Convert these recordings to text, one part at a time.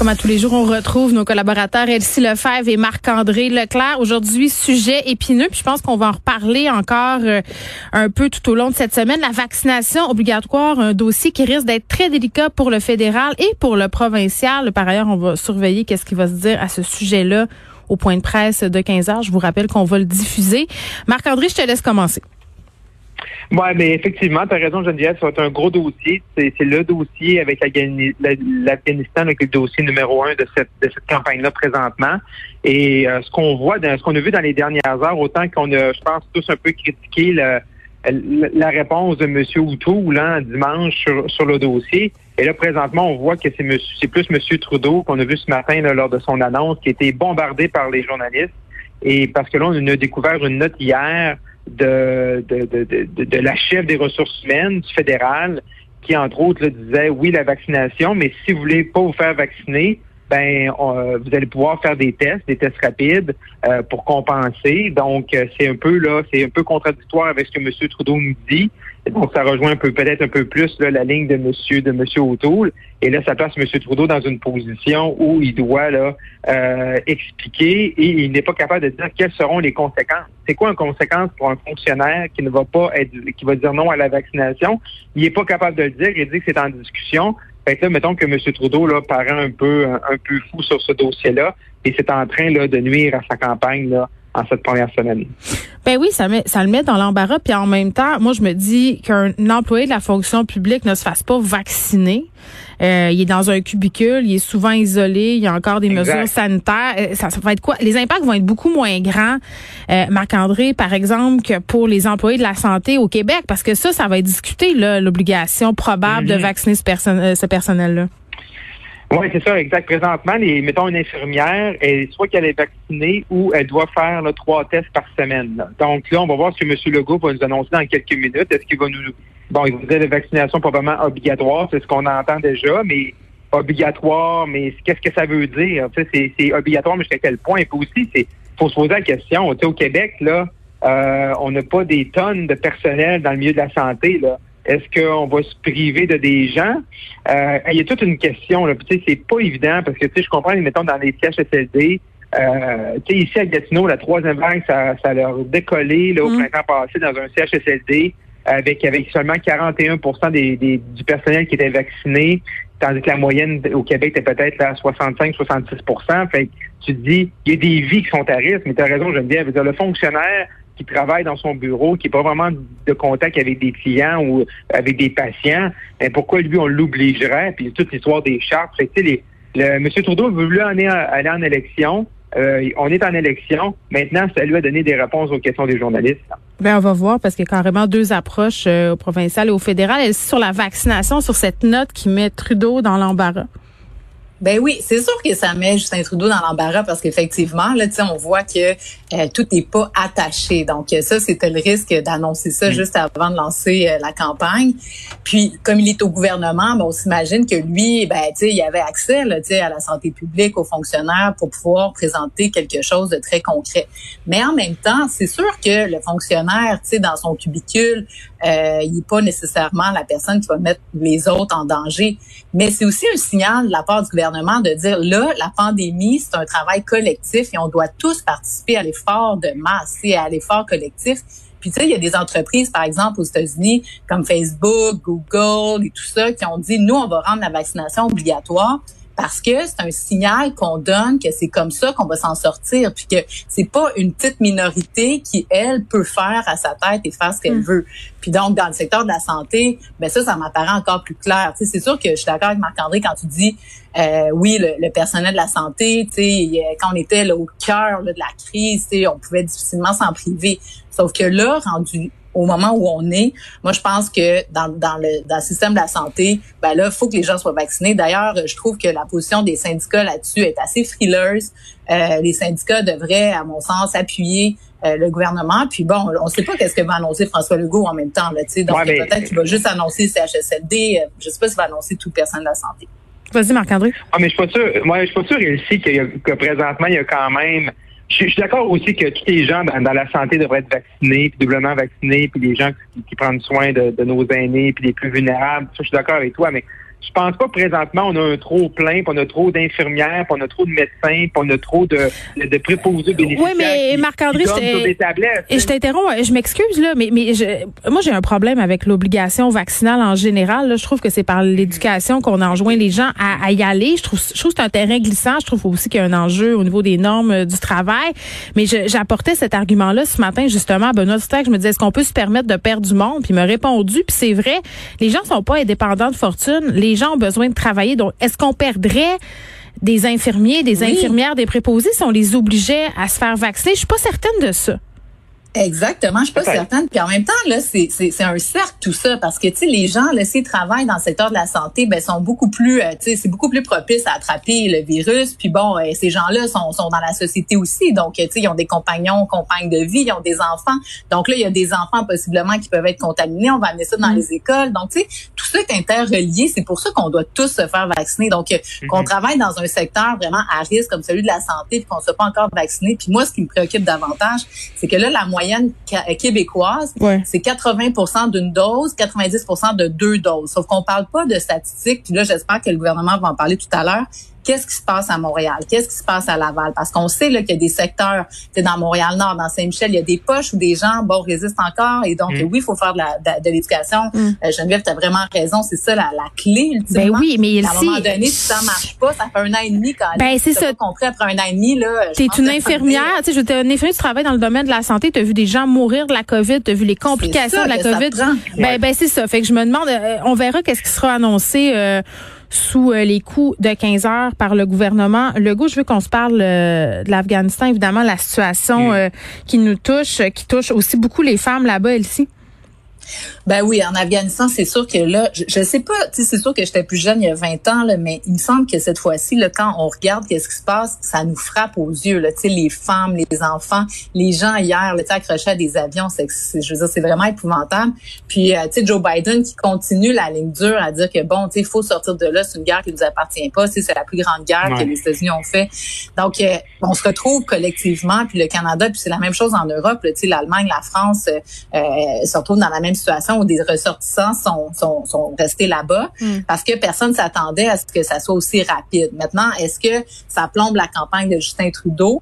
Comme à tous les jours, on retrouve nos collaborateurs Elsie Lefebvre et Marc-André Leclerc. Aujourd'hui, sujet épineux, puis je pense qu'on va en reparler encore euh, un peu tout au long de cette semaine. La vaccination obligatoire, un dossier qui risque d'être très délicat pour le fédéral et pour le provincial. Par ailleurs, on va surveiller qu'est-ce qui va se dire à ce sujet-là au point de presse de 15 heures. Je vous rappelle qu'on va le diffuser. Marc-André, je te laisse commencer. Oui, mais effectivement, tu as raison, Geneviève, ça va être un gros dossier. C'est le dossier avec l'Afghanistan, avec le dossier numéro un de cette, de cette campagne-là présentement. Et euh, ce qu'on voit, dans, ce qu'on a vu dans les dernières heures, autant qu'on a, je pense, tous un peu critiqué la réponse de M. O'Toole là, dimanche sur, sur le dossier. Et là, présentement, on voit que c'est plus M. Trudeau qu'on a vu ce matin lors de son annonce, qui a été bombardé par les journalistes. Et parce que là, on a découvert une note hier de, de, de, de, la chef des ressources humaines du fédéral qui, entre autres, disait oui, la vaccination, mais si vous voulez pas vous faire vacciner, ben vous allez pouvoir faire des tests, des tests rapides euh, pour compenser. Donc, euh, c'est un peu là, c'est un peu contradictoire avec ce que M. Trudeau nous dit. Donc, ça rejoint un peu peut-être un peu plus la ligne de Monsieur de Monsieur O'Toole. Et là, ça place M. Trudeau dans une position où il doit là euh, expliquer et il n'est pas capable de dire quelles seront les conséquences. C'est quoi une conséquence pour un fonctionnaire qui ne va pas être qui va dire non à la vaccination? Il n'est pas capable de le dire, il dit que c'est en discussion. Fait que là, mettons que M. Trudeau là, paraît un peu un, peu fou sur ce dossier-là et c'est en train là, de nuire à sa campagne là, en cette première semaine. Ben oui, ça met, ça le met dans l'embarras. Puis en même temps, moi je me dis qu'un employé de la fonction publique ne se fasse pas vacciner. Euh, il est dans un cubicule, il est souvent isolé, il y a encore des mesures sanitaires. Euh, ça, ça va être quoi? Les impacts vont être beaucoup moins grands, euh, Marc-André, par exemple, que pour les employés de la santé au Québec, parce que ça, ça va être discuté là, l'obligation probable de mm-hmm. vacciner ce, personne, ce personnel-là. Oui, c'est ça, exact. Présentement, les, mettons une infirmière, elle, soit qu'elle est vaccinée ou elle doit faire trois tests par semaine. Donc là, on va voir ce que M. Legault va nous annoncer dans quelques minutes. Est-ce qu'il va nous bon, il va dire la vaccination probablement obligatoire, c'est ce qu'on entend déjà, mais obligatoire, mais qu'est-ce que ça veut dire? C'est, obligatoire, mais jusqu'à quel point? Et puis aussi, c'est faut se poser la question. au Québec, là, euh, on n'a pas des tonnes de personnel dans le milieu de la santé. Là. Est-ce qu'on va se priver de des gens? Euh, il y a toute une question. Là. Tu sais, c'est pas évident parce que tu sais, je comprends, mettons, dans les CHSLD, euh, tu sais, ici à Gatineau, la troisième vague, ça, ça leur décollé là, au mm. printemps passé dans un CHSLD avec, avec seulement 41 des, des, du personnel qui était vacciné, tandis que la moyenne au Québec était peut-être à 65-66% Fait que tu te dis, il y a des vies qui sont à risque, mais tu as raison, Geneviève. Dire, le fonctionnaire qui travaille dans son bureau, qui n'a pas vraiment de contact avec des clients ou avec des patients, ben pourquoi lui, on l'obligerait? Puis toute l'histoire des chartes. Fait le, M. Trudeau veut aller, aller en élection. Euh, on est en élection. Maintenant, ça lui a donné des réponses aux questions des journalistes. Ben, on va voir parce qu'il y a carrément deux approches euh, au provincial et au fédéral. Et sur la vaccination, sur cette note qui met Trudeau dans l'embarras. Ben oui, c'est sûr que ça met Justin Trudeau dans l'embarras parce qu'effectivement, là, on voit que euh, tout n'est pas attaché. Donc ça, c'était le risque d'annoncer ça mm. juste avant de lancer euh, la campagne. Puis, comme il est au gouvernement, ben, on s'imagine que lui, ben, il avait accès là, à la santé publique, aux fonctionnaires pour pouvoir présenter quelque chose de très concret. Mais en même temps, c'est sûr que le fonctionnaire, dans son cubicule, euh, il n'est pas nécessairement la personne qui va mettre les autres en danger. Mais c'est aussi un signal de la part du gouvernement de dire, là, la pandémie, c'est un travail collectif et on doit tous participer à l'effort de masse et à l'effort collectif. Puis tu sais, il y a des entreprises, par exemple, aux États-Unis, comme Facebook, Google et tout ça, qui ont dit, nous, on va rendre la vaccination obligatoire parce que c'est un signal qu'on donne que c'est comme ça qu'on va s'en sortir, puis que c'est pas une petite minorité qui elle peut faire à sa tête et faire ce qu'elle mm. veut. Puis donc dans le secteur de la santé, ben ça, ça m'apparaît encore plus clair. Tu sais, c'est sûr que je suis d'accord avec Marc-André quand tu dis euh, oui, le, personnel de la santé, tu sais, quand on était là, au cœur de la crise, tu sais, on pouvait difficilement s'en priver. Sauf que là, rendu au moment où on est. Moi, je pense que dans, dans, le, dans le système de la santé, ben là, il faut que les gens soient vaccinés. D'ailleurs, je trouve que la position des syndicats là-dessus est assez frileuse. Euh, les syndicats devraient, à mon sens, appuyer euh, le gouvernement. Puis bon, on ne sait pas qu'est-ce que va annoncer François Legault en même temps. Là, donc peut-être qu'il va juste annoncer CHSLD. Euh, je ne sais pas s'il va annoncer toute personne de la santé. Vas-y, Marc-André. Ah, mais je suis pas sûr. Moi, je suis pas sûr ici que présentement, il y a quand même je, suis d'accord aussi que tous les gens dans, la santé devraient être vaccinés, puis doublement vaccinés, puis les gens qui, prennent soin de, nos aînés, puis les plus vulnérables. Ça, je suis d'accord avec toi, mais je pense pas présentement on a un trop plein, on a trop d'infirmières, on a trop de médecins, on a trop de, de préposés bénéficiaires. Oui, mais Marc-André, je, je t'interromps, je m'excuse là, mais, mais moi j'ai un problème avec l'obligation vaccinale en général. Je trouve que c'est par l'éducation qu'on enjoint les gens à, y aller. Je trouve, je trouve que c'est un terrain glissant. Je trouve aussi qu'il y a un enjeu au niveau des normes euh, du travail. Mais j'apportais cet argument-là ce matin justement à Benoît Stack. Je me disais, est-ce qu'on peut se permettre de perdre du monde? Puis il m'a répondu, puis c'est vrai, les gens sont pas indépendants de fortune. Les gens ont besoin de travailler. Donc, est-ce qu'on perdrait des infirmiers, des infirmières, des préposés si on les obligeait à se faire vacciner? Je suis pas certaine de ça. Exactement, je suis pas certaine. Puis en même temps, là, c'est, c'est, c'est un cercle tout ça, parce que tu sais, les gens, là, s'ils travaillent dans le secteur de la santé, ben sont beaucoup plus, euh, tu sais, c'est beaucoup plus propice à attraper le virus. Puis bon, euh, ces gens-là sont, sont dans la société aussi, donc tu sais, ils ont des compagnons, compagnes de vie, ils ont des enfants. Donc là, il y a des enfants possiblement qui peuvent être contaminés. On va amener ça dans mm. les écoles. Donc tu sais, tout ça est interrelié. C'est pour ça qu'on doit tous se faire vacciner. Donc euh, mm-hmm. qu'on travaille dans un secteur vraiment à risque comme celui de la santé, puis qu'on ne soit pas encore vacciné. Puis moi, ce qui me préoccupe davantage, c'est que là, la moyenne euh, québécoise, c'est 80% d'une dose, 90% de deux doses. Sauf qu'on parle pas de statistiques. Puis là, j'espère que le gouvernement va en parler tout à l'heure qu'est-ce qui se passe à Montréal, qu'est-ce qui se passe à Laval, parce qu'on sait là qu'il y a des secteurs, c'est dans Montréal-Nord, dans Saint-Michel, il y a des poches où des gens bon résistent encore, et donc mm. oui, il faut faire de, de, l'éducation. Mm. Euh, Geneviève, tu as vraiment raison, c'est ça la, la clé ultimement. Ben oui, mais à un moment donné, si ça marche pas, ça fait un an et demi quand ben c'est ça. compris après un an et demi là. T'es une infirmière, tu sais, je une infirmière, tu travailles dans le domaine de la santé, tu as vu des gens mourir de la COVID, tu as vu les complications de la COVID. Ben ben c'est ça. Fait que je me demande, euh, on verra qu'est-ce qui sera annoncé. Euh, sous euh, les coups de 15 heures par le gouvernement. Le goût, je veux qu'on se parle euh, de l'Afghanistan, évidemment, la situation euh, qui nous touche, qui touche aussi beaucoup les femmes là-bas, Elsie. Ben oui, en Afghanistan, c'est sûr que là, je, je sais pas, tu sais, c'est sûr que j'étais plus jeune il y a 20 ans, là, mais il me semble que cette fois-ci, là, quand on regarde qu'est-ce qui se passe, ça nous frappe aux yeux, là, tu sais, les femmes, les enfants, les gens hier, là, tu sais, accrochés à des avions, c'est, je veux dire, c'est vraiment épouvantable. Puis, euh, tu sais, Joe Biden qui continue la ligne dure à dire que bon, tu sais, il faut sortir de là, c'est une guerre qui nous appartient pas, c'est la plus grande guerre que les États-Unis ont fait. Donc, euh, on se retrouve collectivement, puis le Canada, puis c'est la même chose en Europe, tu sais, l'Allemagne, la France euh, euh, se retrouvent dans la même situation où des ressortissants sont, sont, sont restés là-bas mm. parce que personne s'attendait à ce que ça soit aussi rapide. Maintenant, est-ce que ça plombe la campagne de Justin Trudeau?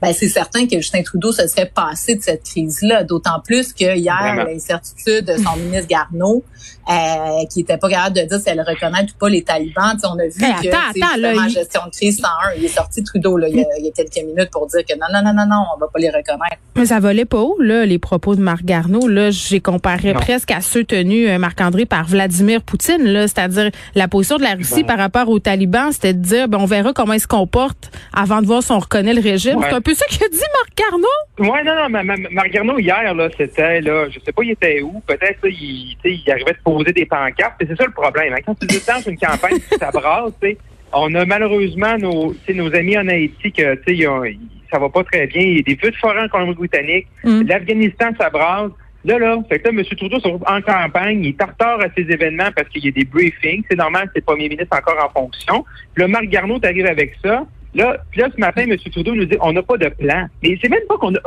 Ben c'est certain que Justin Trudeau se serait passé de cette crise-là, d'autant plus que hier, l'incertitude de son ministre Garneau, euh, qui était pas capable de dire si elle reconnaît ou pas les talibans. on a vu que attends, en gestion de crise 101, il est sorti Trudeau là, il, y a, il, y a, quelques minutes pour dire que non, non, non, non, non, on va pas les reconnaître. Mais ça volait pas haut, là, les propos de Marc Garneau. Là, j'ai comparé presque à ceux tenus, euh, Marc-André, par Vladimir Poutine, là, c'est-à-dire la position de la Russie par rapport aux talibans, c'était de dire ben, on verra comment ils se comportent avant de voir si on reconnaît le régime. C'est un peu ça qu'a dit Marc Garneau? Oui, non, non, Marc Garneau, hier, là, c'était, là, je sais pas, il était où. Peut-être, il, il arrivait de poser des pancartes. C'est ça le problème. Hein. Quand tu dans une campagne qui s'abrasse, on a malheureusement nos, nos amis en Haïti que ça va pas très bien. Il y a des feux de forêt en Colombie-Britannique. Mm. L'Afghanistan s'abrase. Là, là, fait que là, M. Trudeau en campagne, il tartare à ces événements parce qu'il y a des briefings. C'est normal, c'est le premier ministre encore en fonction. Là, Marc Garneau arrive avec ça. Là, puis là, ce matin, M. Trudeau nous dit on n'a pas de plan. Mais c'est même pas qu'on a,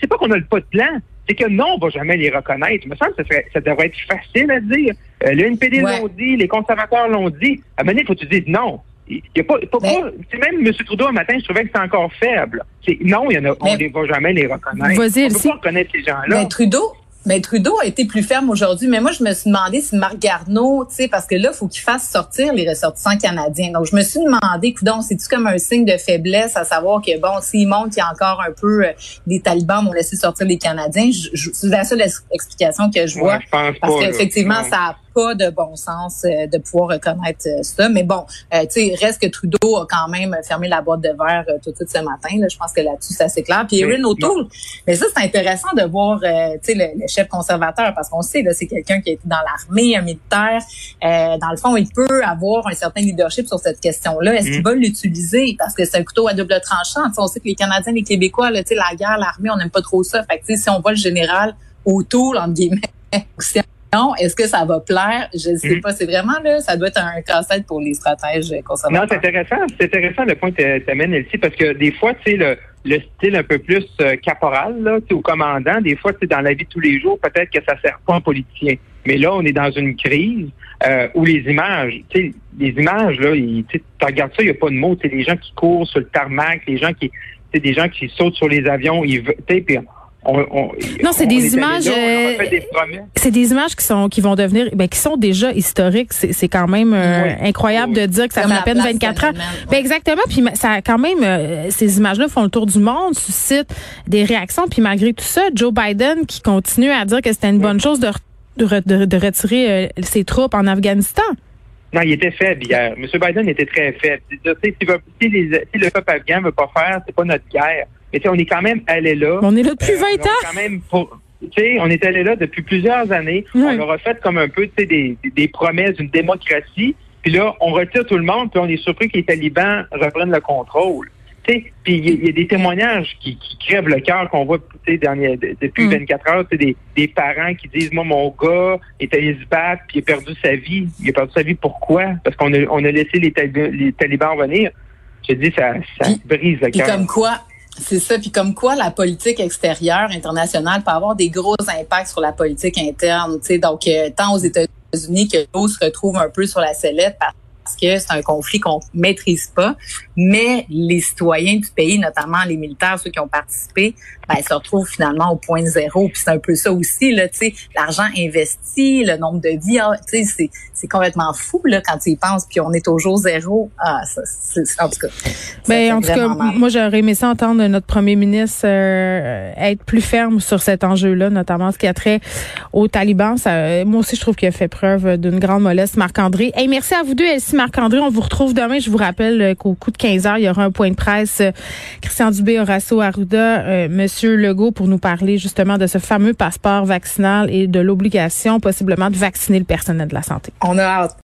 c'est pas qu'on a pas de plan. C'est que non, on va jamais les reconnaître. Il me semble que ça, ça devrait être facile à dire. Euh, le NPD l'ont dit, les conservateurs l'ont dit. À un moment donné, il faut que tu dises non. Il y a pas, pas, même M. Trudeau, un matin, je trouvais que c'était encore faible. C'est, non, il y en a, on ne va jamais les reconnaître. On ne peut pas reconnaître ces gens-là. Mais Trudeau, mais Trudeau a été plus ferme aujourd'hui, mais moi je me suis demandé si Marc Garneau, tu sais, parce que là, il faut qu'il fasse sortir les ressortissants canadiens. Donc je me suis demandé, donc c'est-tu comme un signe de faiblesse à savoir que bon, s'il montre qu'il y a encore un peu euh, des talibans vont laisser sortir les Canadiens, c'est la seule explication que je vois. parce qu'effectivement, ça pas de bon sens euh, de pouvoir reconnaître euh, ça. Mais bon, euh, tu sais, reste que Trudeau a quand même fermé la boîte de verre tout, tout ce matin. Là. Je pense que là-dessus, c'est assez clair. Puis Erin O'Toole, mais ça, c'est intéressant de voir, tu sais, le, chef conservateur, parce qu'on sait, là, c'est quelqu'un qui a été dans l'armée, un militaire. dans le fond, il peut avoir un certain leadership sur cette question-là. Est-ce qu'il mm. va l'utiliser? Parce que c'est un couteau à double tranchant. sais, on sait que les Canadiens, les Québécois, là, la guerre, l'armée, on n'aime pas trop ça. Fait que, si on voit le général O'Toole, entre guillemets, non, est-ce que ça va plaire? Je ne sais hmm. pas. C'est vraiment là, ça doit être un casse-tête pour les stratèges conservateurs. Non, c'est intéressant. C'est intéressant le point que tu amènes, Elsie, parce que des fois, tu sais, le, le style un peu plus euh, caporal, là, au commandant, des fois, c'est dans la vie de tous les jours, peut-être que ça sert pas un politicien. Mais là, on est dans une crise. euh, ou les images. Tu sais, les images, là, tu regardes ça, il n'y a pas de mots. Tu les gens qui courent sur le tarmac, les gens qui, des gens qui sautent sur les avions, ils, puis non, c'est des images. Euh, c'est des images qui sont qui vont devenir, ben, qui sont déjà historiques. C'est quand même euh, incroyable de dire que ça fait à peine 24 ans. Ben, exactement. Puis ça quand même, euh, ces images-là font le tour du monde, suscitent des réactions. Puis malgré tout ça, Joe Biden qui continue à dire que c'était une bonne chose de, de, de retirer ses troupes en Afghanistan. Non, il était faible hier. M. Biden était très faible. Si, si, le peuple afghan veut pas faire, c'est pas notre guerre. Mais on est quand même allé là. On est là depuis 20 euh, ans. Quand même pour, on est allé là depuis plusieurs années. On leur a fait comme un peu des, des promesses d'une démocratie. Puis là, on retire tout le monde, puis on est surpris que les talibans reprennent le contrôle. Puis il y, a des témoignages qui, qui crèvent le cœur qu'on voit depuis 24 mm. heures. Des, des parents qui disent Moi, mon gars est allé se battre, puis il a perdu sa vie. Il a perdu sa vie pourquoi? Parce qu'on a, on a laissé les, les talibans venir. Je dis, ça, ça brise le cœur. comme quoi, c'est ça. Puis comme quoi, la politique extérieure internationale peut avoir des gros impacts sur la politique interne. Donc, euh, tant aux États-Unis que l'eau se retrouve un peu sur la sellette parce que c'est un conflit qu'on maîtrise pas. Mais les citoyens du pays, notamment les militaires, ceux qui ont participé, ben, se retrouvent finalement au point zéro. Puis c'est un peu ça aussi, là, tu sais, l'argent investi, le nombre de vies, ah, tu sais, c'est, c'est complètement fou, là, quand tu y penses, puis on est au jour zéro. Ah, ça, c'est, en tout cas. Ben, en tout cas, moi, j'aurais aimé ça entendre notre premier ministre euh, être plus ferme sur cet enjeu-là, notamment ce qui a trait aux talibans. Ça, moi aussi, je trouve qu'il a fait preuve d'une grande mollesse, Marc-André. Hey, merci à vous deux, Elsie Marc-André. On vous retrouve demain. Je vous rappelle euh, qu'au coup de 15 heures, il y aura un point de presse. Euh, Christian Dubé, Horacio Arruda, euh, Monsieur Legault pour nous parler justement de ce fameux passeport vaccinal et de l'obligation possiblement de vacciner le personnel de la santé. On a hâte.